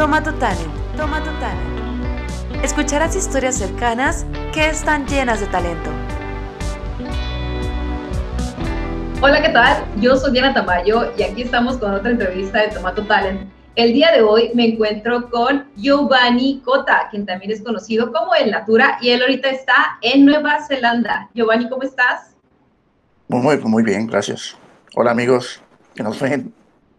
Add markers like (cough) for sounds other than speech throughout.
Toma tu talent, toma tu talent. Escucharás historias cercanas que están llenas de talento. Hola, ¿qué tal? Yo soy Diana Tamayo y aquí estamos con otra entrevista de Tomato Talent. El día de hoy me encuentro con Giovanni Cota, quien también es conocido como El Natura, y él ahorita está en Nueva Zelanda. Giovanni, ¿cómo estás? Muy, muy bien, gracias. Hola amigos que nos ven.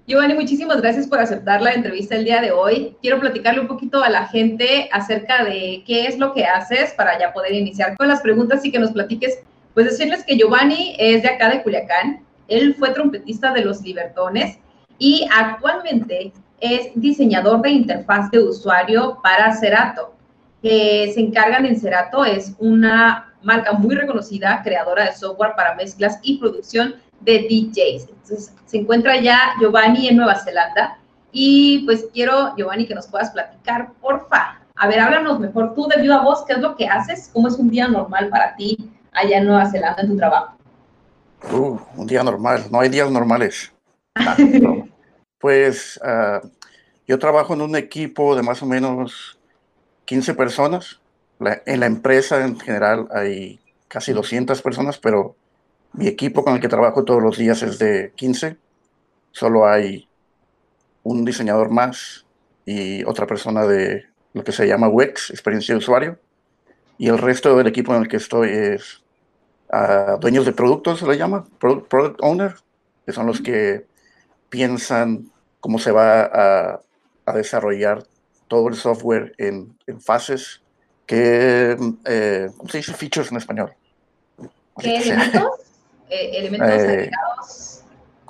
Giovanni, muchísimas gracias por aceptar la entrevista el día de hoy. Quiero platicarle un poquito a la gente acerca de qué es lo que haces para ya poder iniciar con las preguntas y que nos platiques. Pues decirles que Giovanni es de acá de Culiacán. Él fue trompetista de los Libertones y actualmente es diseñador de interfaz de usuario para Cerato. Que se encargan en Cerato es una marca muy reconocida, creadora de software para mezclas y producción de DJs. Entonces, se encuentra ya Giovanni en Nueva Zelanda y pues quiero, Giovanni, que nos puedas platicar, porfa. A ver, háblanos mejor tú de viva voz, ¿qué es lo que haces? ¿Cómo es un día normal para ti allá en Nueva Zelanda en tu trabajo? Uh, un día normal, no hay días normales. (laughs) Ah, pues uh, yo trabajo en un equipo de más o menos 15 personas. La, en la empresa en general hay casi 200 personas, pero mi equipo con el que trabajo todos los días es de 15. Solo hay un diseñador más y otra persona de lo que se llama UX, experiencia de usuario. Y el resto del equipo en el que estoy es uh, dueños de productos, se le llama, product, product owner, que son los que piensan cómo se va a, desarrollar todo el software en, fases que, eh, ¿cómo se dice? Features en español. ¿Qué? Eh, elementos Eh, agregados.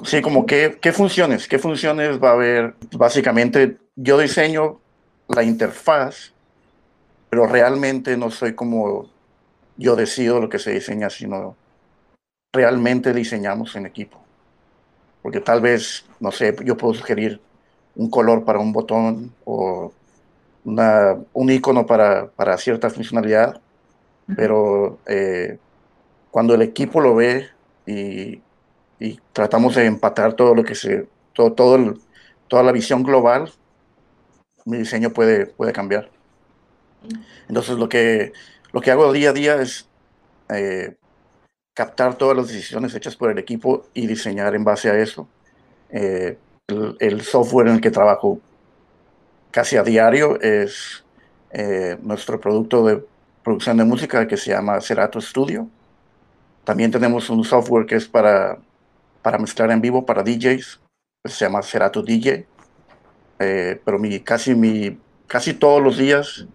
Sí, como qué, qué funciones, qué funciones va a haber. Básicamente, yo diseño la interfaz, pero realmente no soy como yo decido lo que se diseña, sino realmente diseñamos en equipo. Porque tal vez, no sé, yo puedo sugerir un color para un botón o una, un icono para, para cierta funcionalidad, pero eh, cuando el equipo lo ve y, tratamos de empatar todo lo que se, todo, todo toda la visión global, mi diseño puede, puede cambiar. Entonces lo que, lo que hago día a día es eh, captar todas las decisiones hechas por el equipo y diseñar en base a eso. Eh, el, el software en el que trabajo casi a diario es eh, nuestro producto de producción de música que se llama Cerato Studio. También tenemos un software que es para, para mezclar en vivo para DJs, se llama Cerato DJ. Eh, pero mi, casi, mi, casi todos los días,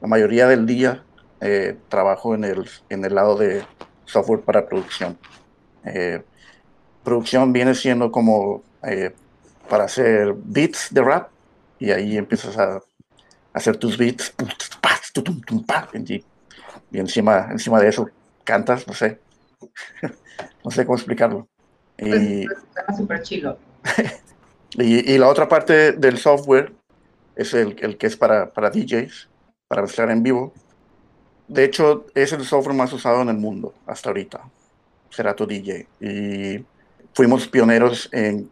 la mayoría del día, eh, trabajo en el, en el lado de software para producción. Eh, producción viene siendo como para hacer beats de rap y ahí empiezas a hacer tus beats y encima, encima de eso cantas, no sé, no sé cómo explicarlo. Y, Pues, pues, chilo. (laughs) y, y la otra parte del software es el, el que es para, para DJs, para mezclar en vivo. De hecho, es el software más usado en el mundo hasta ahorita, Serato DJ. Y fuimos pioneros en,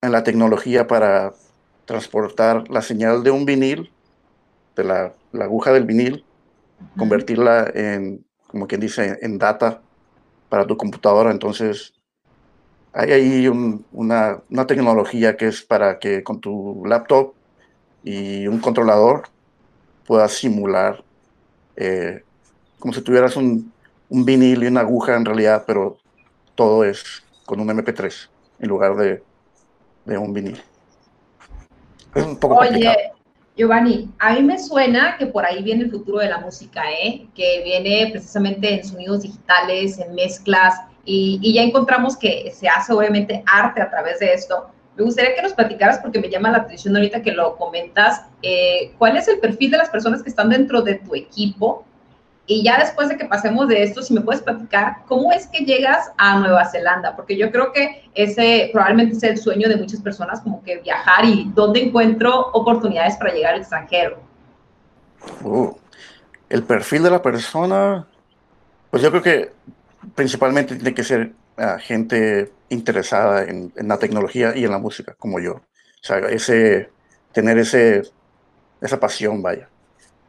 en la tecnología para transportar la señal de un vinil, de la, la aguja del vinil, convertirla en, como quien dice, en data para tu computadora. Entonces, hay ahí un- una, una tecnología que es para que con tu laptop y un controlador puedas simular eh, como si tuvieras un, un vinil y una aguja en realidad, pero todo es con un MP3 en lugar de, de un vinil. Es un poco complicado. Giovanni, a mí me suena que por ahí viene el futuro de la música, ¿eh? Que viene precisamente en sonidos digitales, en mezclas, y, y ya encontramos que se hace obviamente arte a través de esto. Me gustaría que nos platicaras, porque me llama la atención ahorita que lo comentas, eh, ¿cuál es el perfil de las personas que están dentro de tu equipo? Y ya después de que pasemos de esto, si me puedes platicar, ¿cómo es que llegas a Nueva Zelanda? Porque yo creo que ese probablemente es el sueño de muchas personas, como que viajar y dónde encuentro oportunidades para llegar al extranjero. Uh, el perfil de la persona, pues yo creo que principalmente tiene que ser ah, gente interesada en, en la tecnología y en la música, como yo. O sea, ese, tener ese, esa pasión, vaya.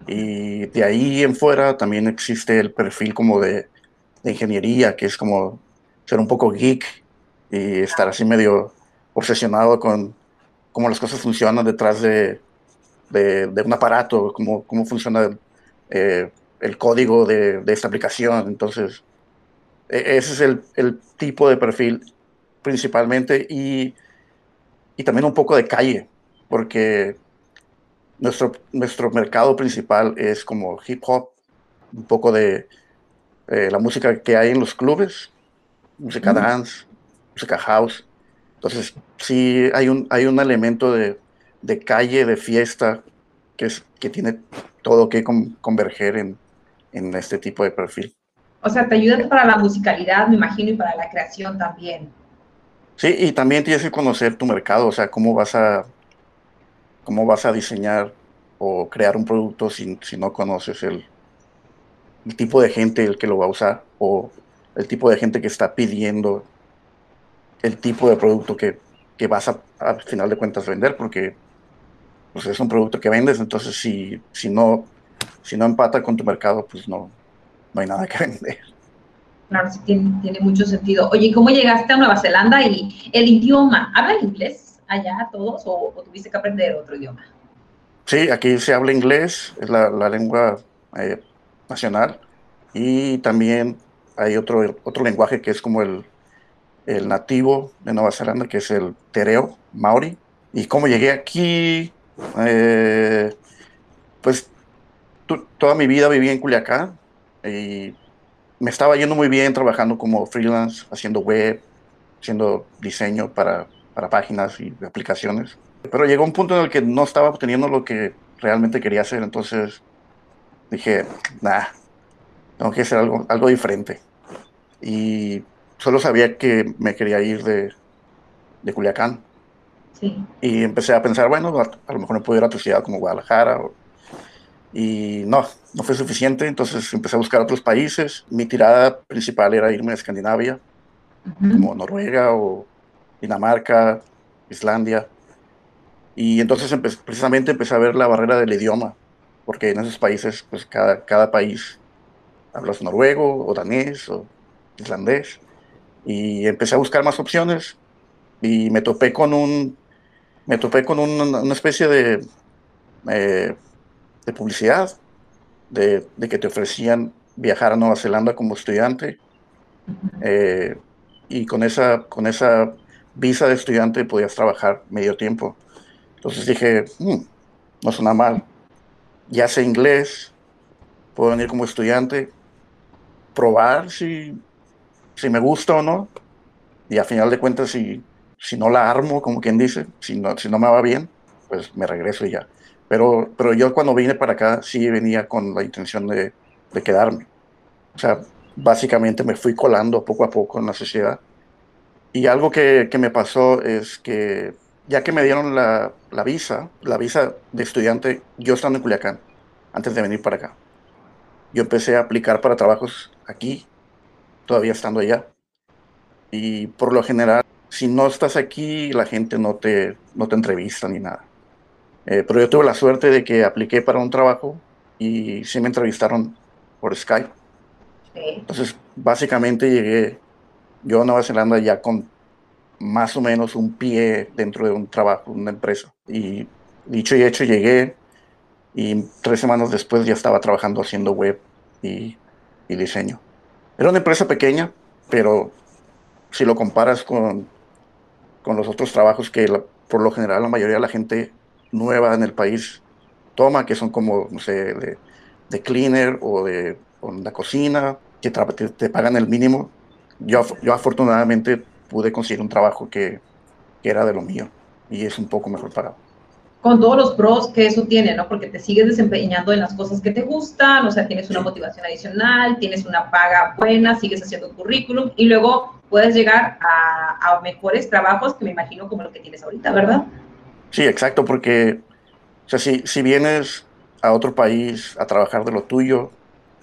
Y de ahí en fuera también existe el perfil como de, de ingeniería, que es como ser un poco geek y estar así medio obsesionado con cómo las cosas funcionan detrás de, de, un aparato, cómo, cómo funciona eh, el código de, de, esta aplicación. Entonces, e, ese es el, el, tipo de perfil principalmente y, y también un poco de calle, porque nuestro, nuestro mercado principal es como hip hop, un poco de eh, la música que hay en los clubes, música dance, música house. Entonces, sí hay un, hay un elemento de, de calle, de fiesta, que, es, que tiene todo que converger en, en este tipo de perfil. O sea, te ayuda para la musicalidad, me imagino, y para la creación también. Sí, y también tienes que conocer tu mercado, o sea, cómo vas a, cómo vas a diseñar o crear un producto si, no conoces el, tipo de gente el que lo va a usar o el tipo de gente que está pidiendo el tipo de producto que, que vas a, al final de cuentas vender, porque pues, es un producto que vendes, entonces si, si, no, si no empata con tu mercado, pues no, no hay nada que (laughs) vender. Claro, sí tiene, tiene mucho sentido. Oye, ¿cómo llegaste a Nueva Zelanda y el idioma? ¿Hablan inglés allá todos o, tuviste que aprender otro idioma? Sí, aquí se habla inglés, es la, la lengua eh, nacional, y también hay otro, otro lenguaje que es como el, el nativo de Nueva Zelanda, que es el tereo, maori. Y cómo llegué aquí, eh, pues toda mi vida viví en Culiacán y me estaba yendo muy bien trabajando como freelance, haciendo web, haciendo diseño para, para páginas y aplicaciones. Pero llegó un punto en el que no estaba obteniendo lo que realmente quería hacer, entonces dije, nah, tengo que hacer algo, algo diferente. Y solo sabía que me quería ir de, de Culiacán. Sí. Y empecé a pensar, bueno, a, lo mejor me puedo ir a otra ciudad como Guadalajara. y no, no fue suficiente, entonces empecé a buscar otros países. Mi tirada principal era irme a Escandinavia, como Noruega o Dinamarca, Islandia. Y entonces precisamente empecé a ver la barrera del idioma, porque en esos países, pues cada, cada país hablas noruego o danés o islandés. Y empecé a buscar más opciones y me topé con un, me topé con una especie de, eh, de publicidad de, de, que te ofrecían viajar a Nueva Zelanda como estudiante. Eh, y con esa, con esa visa de estudiante podías trabajar medio tiempo. Entonces dije, mm, no suena mal. Ya sé inglés, puedo venir como estudiante, probar si, si me gusta o no. Y a final de cuentas, si, si no la armo, como quien dice, si no, si no me va bien, pues me regreso y ya. Pero, pero yo cuando vine para acá sí venía con la intención de, de quedarme. O sea, básicamente me fui colando poco a poco en la sociedad. Y algo que, que me pasó es que ya que me dieron la, la, visa, la visa de estudiante, yo estando en Culiacán, antes de venir para acá, yo empecé a aplicar para trabajos aquí, todavía estando allá. Y por lo general, si no estás aquí, la gente no te, no te entrevista ni nada. Eh, pero yo tuve la suerte de que apliqué para un trabajo y sí me entrevistaron por Skype. Entonces, básicamente llegué yo Nueva Zelanda ya con más o menos un pie dentro de un trabajo, una empresa. Y dicho y hecho, llegué, y tres semanas después ya estaba trabajando haciendo web y, diseño. Era una empresa pequeña, pero si lo comparas con, con los otros trabajos que por lo general la mayoría de la gente nueva en el país toma, que son como, no sé, de, de cleaner o de la cocina, que te, te, pagan el mínimo. Yo, yo afortunadamente pude conseguir un trabajo que, que era de lo mío y es un poco mejor pagado con todos los pros que eso tiene, ¿no? Porque te sigues desempeñando en las cosas que te gustan, o sea, tienes una motivación adicional, tienes una paga buena, sigues haciendo currículum y luego puedes llegar a, mejores trabajos que me imagino como lo que tienes ahorita, ¿verdad? Sí, exacto, porque, o sea, si, si vienes a otro país a trabajar de lo tuyo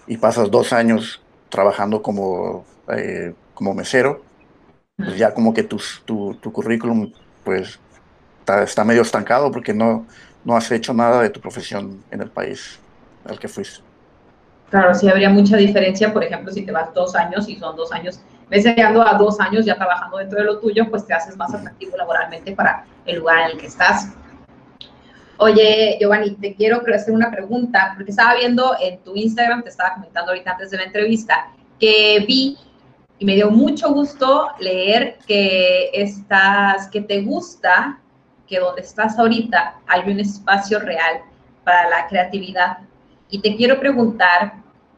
y pasas dos años trabajando como, eh, como mesero, pues ya como que tu, tu, tu currículum, pues está, está medio estancado porque no, no has hecho nada de tu profesión en el país al que fuiste. Claro, sí habría mucha diferencia, por ejemplo, si te vas dos años y son dos años, ves llegando a dos años ya trabajando dentro de lo tuyo, pues te haces más atractivo laboralmente para el lugar en el que estás. Oye, Giovanni, te quiero hacer una pregunta, porque estaba viendo en tu Instagram, te estaba comentando ahorita antes de la entrevista, que vi y me dio mucho gusto leer que estás, que te gusta que donde estás ahorita hay un espacio real para la creatividad. Y te quiero preguntar,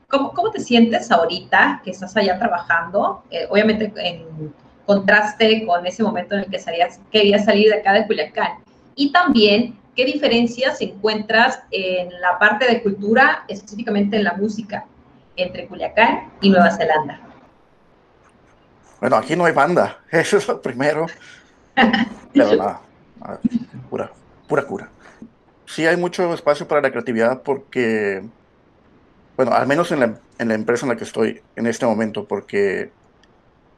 ¿cómo, te sientes ahorita que estás allá trabajando? Eh, obviamente en contraste con ese momento en el que salías, querías salir de acá de Culiacán. Y también, ¿qué diferencias encuentras en la parte de cultura, específicamente en la música, entre Culiacán y Nueva Zelanda? Bueno, aquí no hay banda, (laughs) eso es lo primero. (laughs) Pero nada, pura, pura cura. Sí hay mucho espacio para la creatividad porque, bueno, al menos en la, en la empresa en la que estoy en este momento, porque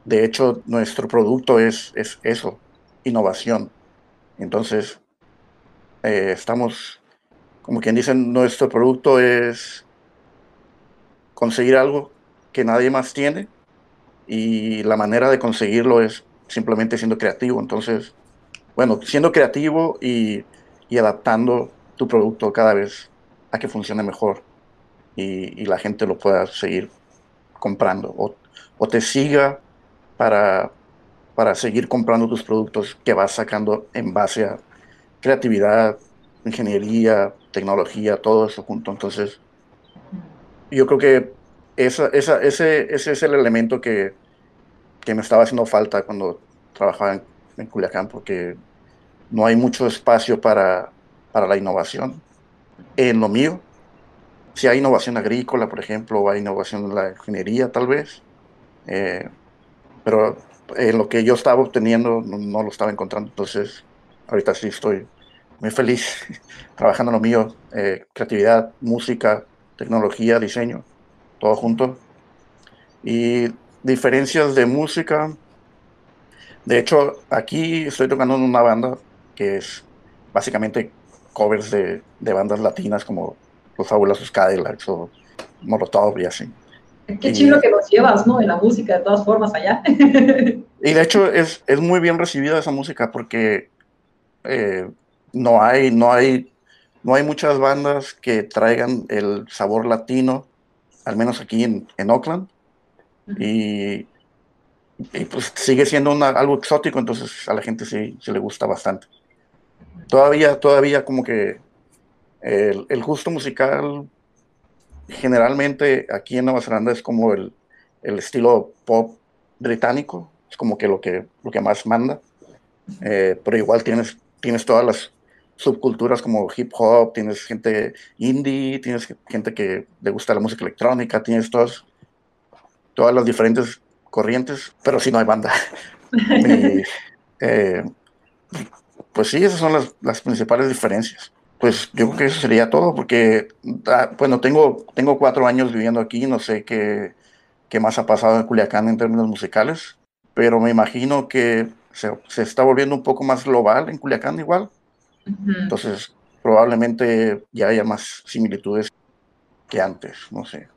de hecho nuestro producto es, es eso, innovación. Entonces, eh, estamos, como quien dice, nuestro producto es conseguir algo que nadie más tiene y la manera de conseguirlo es simplemente siendo creativo. Entonces, bueno, siendo creativo y, adaptando tu producto cada vez a que funcione mejor y, la gente lo pueda seguir comprando o, te siga para, para seguir comprando tus productos que vas sacando en base a creatividad, ingeniería, tecnología, todo eso junto. Entonces, yo creo que esa, esa, ese, ese es el elemento que, que, me estaba haciendo falta cuando trabajaba en, Culiacán, porque no hay mucho espacio para, para, la innovación. En lo mío, si hay innovación agrícola, por ejemplo, o hay innovación en la ingeniería, tal vez, eh, pero en lo que yo estaba obteniendo no, lo estaba encontrando, entonces ahorita sí estoy muy feliz (laughs) trabajando en lo mío, eh, creatividad, música, tecnología, diseño todo junto. Y diferencias de música. De hecho, aquí estoy tocando en una banda que es básicamente covers de, de bandas latinas como Los Fabulosos Cadillacs o Molotov y así. Qué chido que nos llevas, ¿no? En la música, de todas formas, allá. (laughs) y de hecho es, es muy bien recibida esa música porque eh, no, hay, no, hay, no hay muchas bandas que traigan el sabor latino al menos aquí en, en Oakland. y, pues sigue siendo algo exótico, entonces a la gente sí, le gusta bastante. Todavía, todavía como que el, el, gusto musical generalmente aquí en Nueva Zelanda es como el, el, estilo pop británico, es como que lo que, lo que más manda, eh, pero igual tienes, tienes todas las subculturas como hip hop, tienes gente indie, tienes gente que le gusta la música electrónica, tienes todas, todas las diferentes corrientes, pero sí no hay banda. (laughs) Eh, pues sí, esas son las, las, principales diferencias. Pues yo creo que eso sería todo, porque, ah, bueno, tengo, tengo cuatro años viviendo aquí, no sé qué, qué más ha pasado en Culiacán en términos musicales, pero me imagino que se, se está volviendo un poco más global en Culiacán igual. Entonces, probablemente ya haya más similitudes que antes, no sé.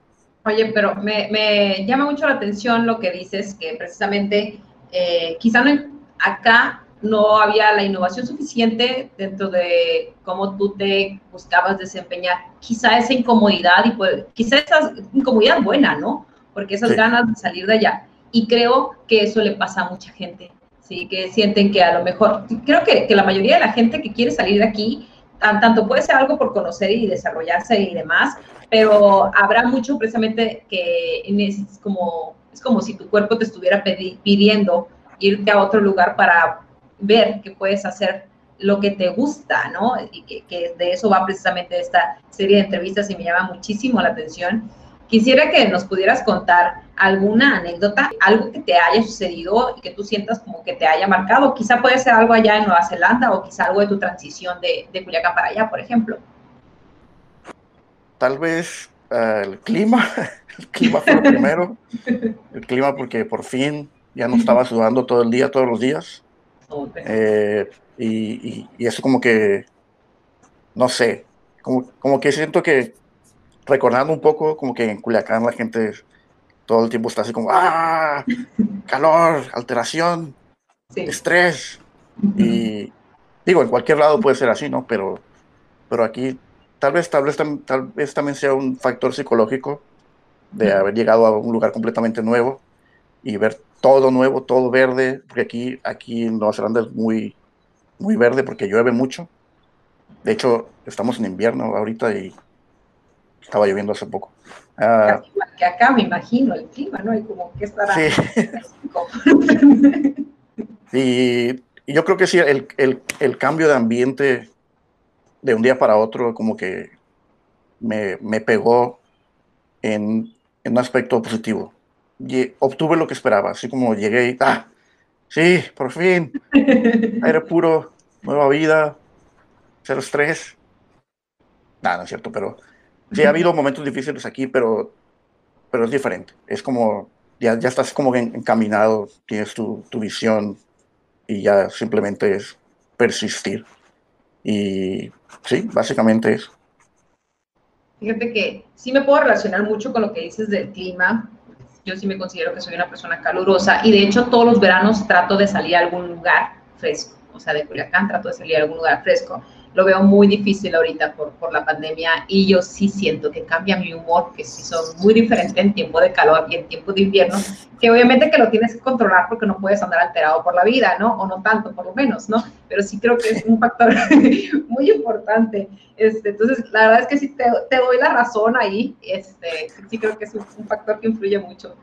Oye, pero me, me llama mucho la atención lo que dices, que precisamente eh, quizá no, acá no había la innovación suficiente dentro de cómo tú te buscabas desempeñar. Quizá esa incomodidad y pues, quizá esa incomodidad buena, ¿no? Porque esas ganas de salir de allá. Y creo que eso le pasa a mucha gente. ¿Sí? que sienten que a lo mejor, creo que, que la mayoría de la gente que quiere salir de aquí, tanto puede ser algo por conocer y desarrollarse y demás, pero habrá mucho precisamente que es como, es como si tu cuerpo te estuviera pidiendo irte a otro lugar para ver que puedes hacer lo que te gusta, ¿no? Y que, que de eso va precisamente esta serie de entrevistas y me llama muchísimo la atención. Quisiera que nos pudieras contar alguna anécdota, algo que te haya sucedido y que tú sientas como que te haya marcado. Quizá puede ser algo allá en Nueva Zelanda o quizá algo de tu transición de, de Culiacán para allá, por ejemplo. Tal vez eh, el clima, (laughs) el clima fue lo primero. (laughs) El clima porque por fin ya no estaba sudando todo el día, todos los días. Eh, y, y, eso como que, no sé, como, como que siento que recordando un poco como que en Culiacán la gente todo el tiempo está así como, ¡ah! Calor, alteración, estrés. Y digo, en cualquier lado puede ser así, ¿no? Pero, pero aquí tal vez, tal vez, tal vez también sea un factor psicológico de haber llegado a un lugar completamente nuevo y ver todo nuevo, todo verde, porque aquí, aquí en Nueva Zelanda es muy, muy verde porque llueve mucho. De hecho, estamos en invierno ahorita y estaba lloviendo hace poco. Uh, que acá me imagino el clima, ¿no? Y como que estará. Sí. y, y, yo creo que sí, el, el, el, cambio de ambiente de un día para otro, como que me, me pegó en, en, un aspecto positivo. Y obtuve lo que esperaba, así como llegué y, ah, sí, por fin, aire puro, nueva vida, cero estrés. Nada, no es cierto, pero Sí, ha habido momentos difíciles aquí, pero, pero es diferente. Es como, ya, ya estás como encaminado, tienes tu, tu visión y ya simplemente es persistir. Y sí, básicamente es. Fíjate que sí me puedo relacionar mucho con lo que dices del clima. Yo sí me considero que soy una persona calurosa y de hecho todos los veranos trato de salir a algún lugar fresco. O sea, de Culiacán trato de salir a algún lugar fresco lo veo muy difícil ahorita por, por la pandemia y yo sí siento que cambia mi humor, que sí son muy diferentes en tiempo de calor y en tiempo de invierno, que obviamente que lo tienes que controlar porque no puedes andar alterado por la vida, ¿no? O no tanto, por lo menos, ¿no? Pero sí creo que es un factor (laughs) muy importante. Este, entonces, la verdad es que sí te, te, doy la razón ahí, este, sí creo que es un, un factor que influye mucho.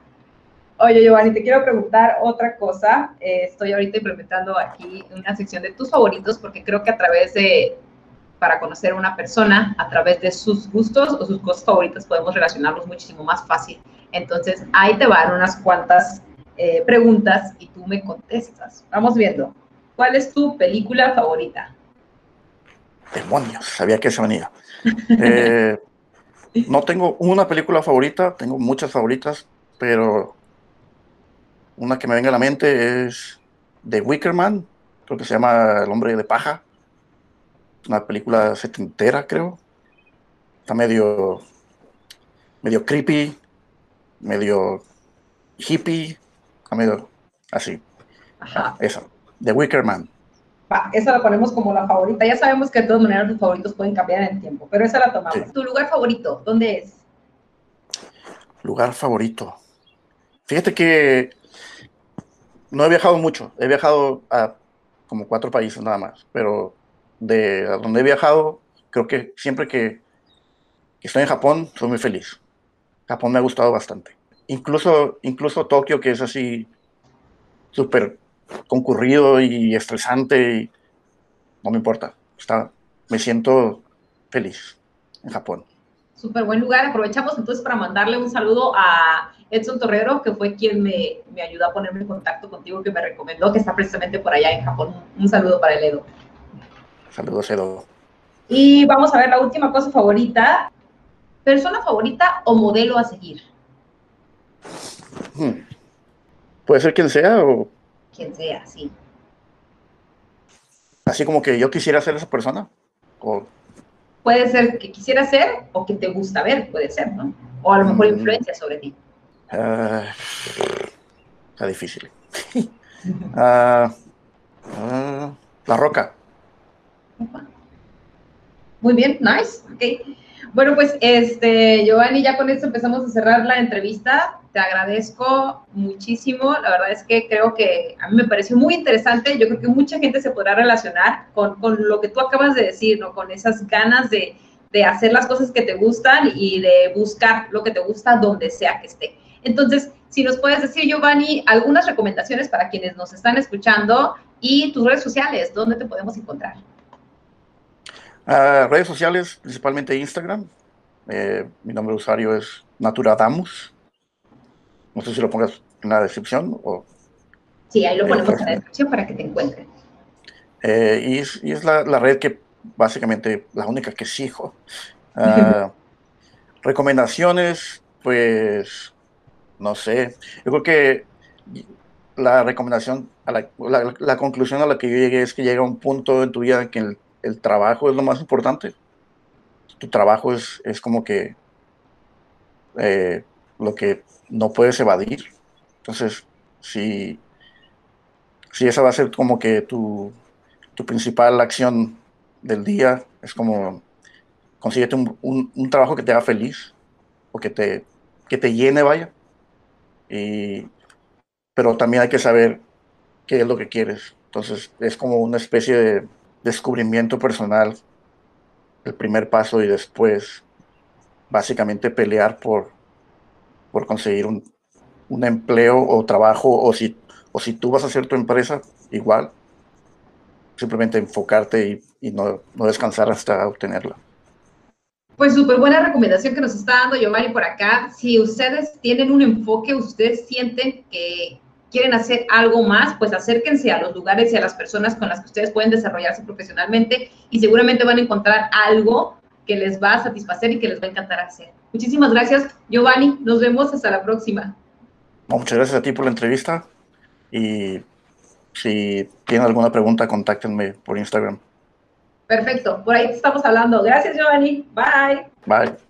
Oye, Giovanni, te quiero preguntar otra cosa. Eh, estoy ahorita implementando aquí una sección de tus favoritos porque creo que a través de, para conocer a una persona, a través de sus gustos o sus cosas favoritas, podemos relacionarlos muchísimo más fácil. Entonces, ahí te van unas cuantas eh, preguntas y tú me contestas. Vamos viendo. ¿Cuál es tu película favorita? Demonios, sabía que se venía. Eh, (laughs) no tengo una película favorita, tengo muchas favoritas, pero una que me venga a la mente es The Wickerman, creo que se llama El hombre de paja. Una película setentera, creo. Está medio, medio creepy, medio hippie, medio así. Ajá. Esa, The Wickerman. Va, esa la ponemos como la favorita. Ya sabemos que de todas maneras los favoritos pueden cambiar en el tiempo, pero esa la tomamos. ¿Tu lugar favorito? ¿Dónde es? Lugar favorito. Fíjate que no he viajado mucho, he viajado a como cuatro países nada más, pero de donde he viajado, creo que siempre que, estoy en Japón, soy muy feliz. Japón me ha gustado bastante. Incluso, incluso Tokio, que es así súper concurrido y estresante, no me importa. Me siento feliz en Japón. Súper buen lugar. Aprovechamos entonces para mandarle un saludo a Edson Torrero, que fue quien me, me, ayudó a ponerme en contacto contigo, que me recomendó, que está precisamente por allá en Japón. Un saludo para el Edo. Saludos, Edo. Y vamos a ver la última cosa favorita. ¿Persona favorita o modelo a seguir? Hmm. Puede ser quien sea o... Quien sea, sí. Así como que yo quisiera ser esa persona. O... Puede ser que quisiera ser o que te gusta ver, puede ser, ¿no? O a lo mejor mm. influencia sobre ti. Uh, está difícil. uh, (laughs) la roca. Muy bien, nice. Okay. Bueno, pues este, Giovanni, ya con esto empezamos a cerrar la entrevista. Te agradezco muchísimo. La verdad es que creo que a mí me pareció muy interesante. Yo creo que mucha gente se podrá relacionar con, con lo que tú acabas de decir, ¿no? Con esas ganas de, de hacer las cosas que te gustan y de buscar lo que te gusta donde sea que esté. Entonces, si nos puedes decir, Giovanni, algunas recomendaciones para quienes nos están escuchando y tus redes sociales, ¿dónde te podemos encontrar? Uh, redes sociales, principalmente Instagram. Eh, mi nombre de usuario es Naturadamus. No sé si lo pongas en la descripción o... Sí, ahí lo ponemos en la descripción para que te encuentren. Eh, y, es, y es la, la, red que básicamente la única que sigo. Uh, (laughs) recomendaciones, pues no sé, yo creo que la recomendación, a la, la, conclusión a la que yo llegué es que llega un punto en tu vida en que el, el trabajo es lo más importante. Tu trabajo es, es como que eh, lo que no puedes evadir. Entonces, si, si esa va a ser como que tu, tu principal acción del día, es como consíguete un, un, un, trabajo que te haga feliz o que te, que te llene, vaya. Y, pero también hay que saber qué es lo que quieres. Entonces, es como una especie de descubrimiento personal, el primer paso y después básicamente pelear por, por conseguir un, un empleo o trabajo o si, o si tú vas a hacer tu empresa, igual, simplemente enfocarte y, y no, no, descansar hasta obtenerla. Pues súper buena recomendación que nos está dando Giovanni por acá. Si ustedes tienen un enfoque, ustedes sienten que quieren hacer algo más, pues acérquense a los lugares y a las personas con las que ustedes pueden desarrollarse profesionalmente y seguramente van a encontrar algo que les va a satisfacer y que les va a encantar hacer. Muchísimas gracias, Giovanni. Nos vemos hasta la próxima. Muchas gracias a ti por la entrevista y si tienen alguna pregunta, contáctenme por Instagram. Perfecto, por ahí estamos hablando. Gracias, Giovanni. Bye. Bye.